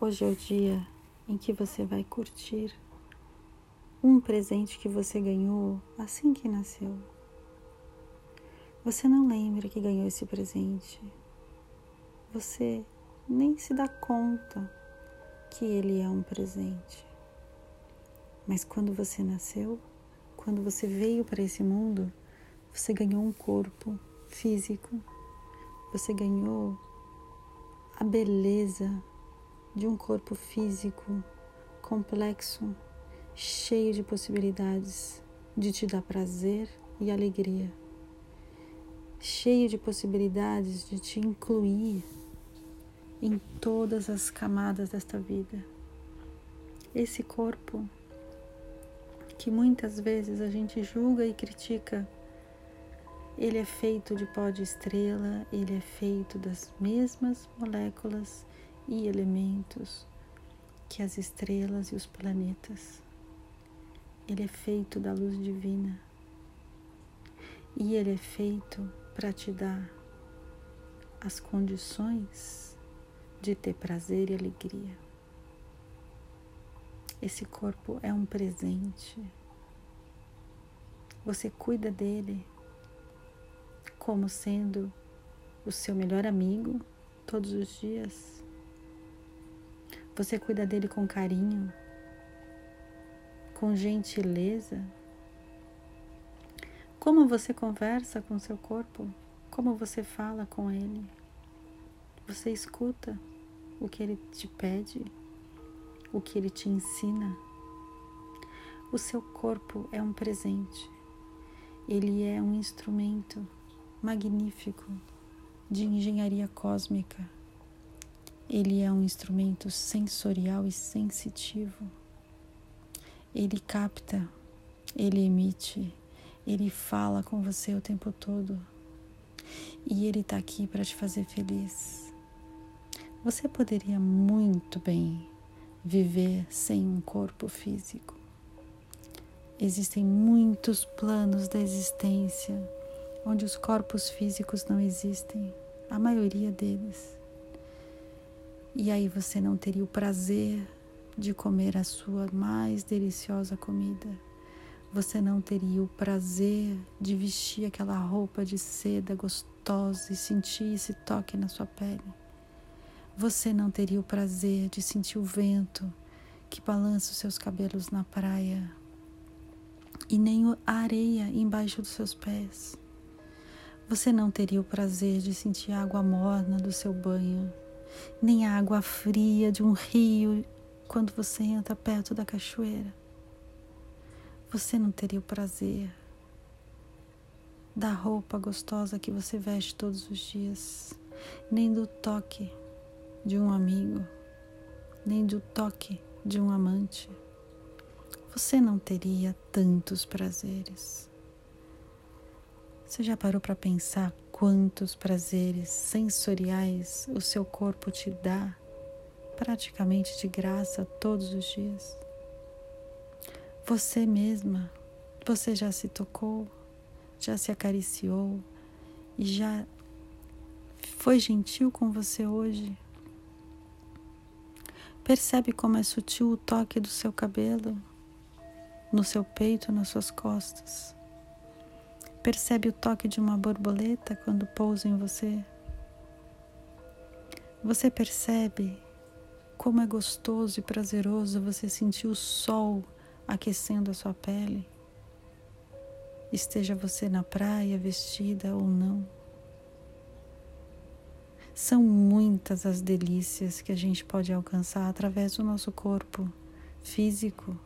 Hoje é o dia em que você vai curtir um presente que você ganhou assim que nasceu. Você não lembra que ganhou esse presente. Você nem se dá conta que ele é um presente. Mas quando você nasceu, quando você veio para esse mundo, você ganhou um corpo físico. Você ganhou a beleza de um corpo físico complexo, cheio de possibilidades de te dar prazer e alegria, cheio de possibilidades de te incluir em todas as camadas desta vida. Esse corpo que muitas vezes a gente julga e critica, ele é feito de pó de estrela, ele é feito das mesmas moléculas e elementos que as estrelas e os planetas. Ele é feito da luz divina e ele é feito para te dar as condições de ter prazer e alegria. Esse corpo é um presente. Você cuida dele como sendo o seu melhor amigo todos os dias. Você cuida dele com carinho, com gentileza. Como você conversa com seu corpo? Como você fala com ele? Você escuta o que ele te pede? O que ele te ensina? O seu corpo é um presente. Ele é um instrumento magnífico de engenharia cósmica ele é um instrumento sensorial e sensitivo. Ele capta, ele emite, ele fala com você o tempo todo. E ele está aqui para te fazer feliz. Você poderia muito bem viver sem um corpo físico. Existem muitos planos da existência onde os corpos físicos não existem, a maioria deles. E aí você não teria o prazer de comer a sua mais deliciosa comida. Você não teria o prazer de vestir aquela roupa de seda gostosa e sentir esse toque na sua pele. Você não teria o prazer de sentir o vento que balança os seus cabelos na praia e nem a areia embaixo dos seus pés. Você não teria o prazer de sentir a água morna do seu banho nem a água fria de um rio quando você entra perto da cachoeira. Você não teria o prazer da roupa gostosa que você veste todos os dias, nem do toque de um amigo, nem do toque de um amante. Você não teria tantos prazeres. Você já parou para pensar quantos prazeres sensoriais o seu corpo te dá, praticamente de graça todos os dias. Você mesma, você já se tocou, já se acariciou e já foi gentil com você hoje? Percebe como é sutil o toque do seu cabelo no seu peito, nas suas costas? Percebe o toque de uma borboleta quando pousa em você? Você percebe como é gostoso e prazeroso você sentir o sol aquecendo a sua pele? Esteja você na praia vestida ou não. São muitas as delícias que a gente pode alcançar através do nosso corpo físico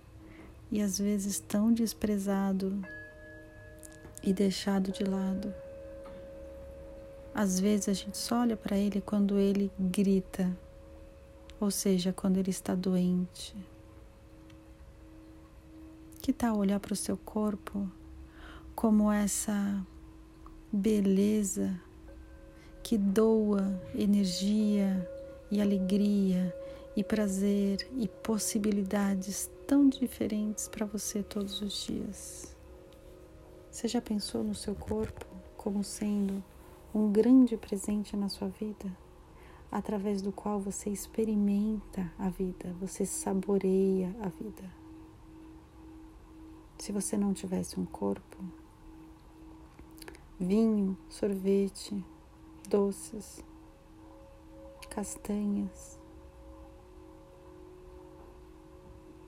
e às vezes tão desprezado e deixado de lado. Às vezes a gente só olha para ele quando ele grita, ou seja, quando ele está doente. Que tal olhar para o seu corpo como essa beleza que doa energia e alegria e prazer e possibilidades tão diferentes para você todos os dias? Você já pensou no seu corpo como sendo um grande presente na sua vida? através do qual você experimenta a vida, você saboreia a vida. Se você não tivesse um corpo, vinho, sorvete, doces, castanhas,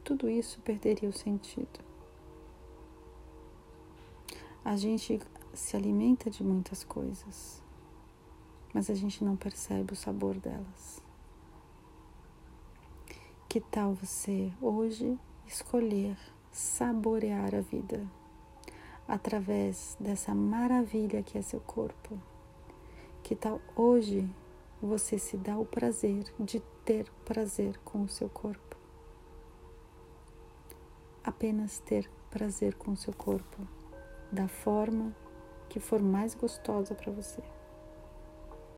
tudo isso perderia o sentido. A gente se alimenta de muitas coisas, mas a gente não percebe o sabor delas. Que tal você hoje escolher saborear a vida através dessa maravilha que é seu corpo? Que tal hoje você se dá o prazer de ter prazer com o seu corpo? Apenas ter prazer com o seu corpo, da forma que for mais gostosa para você.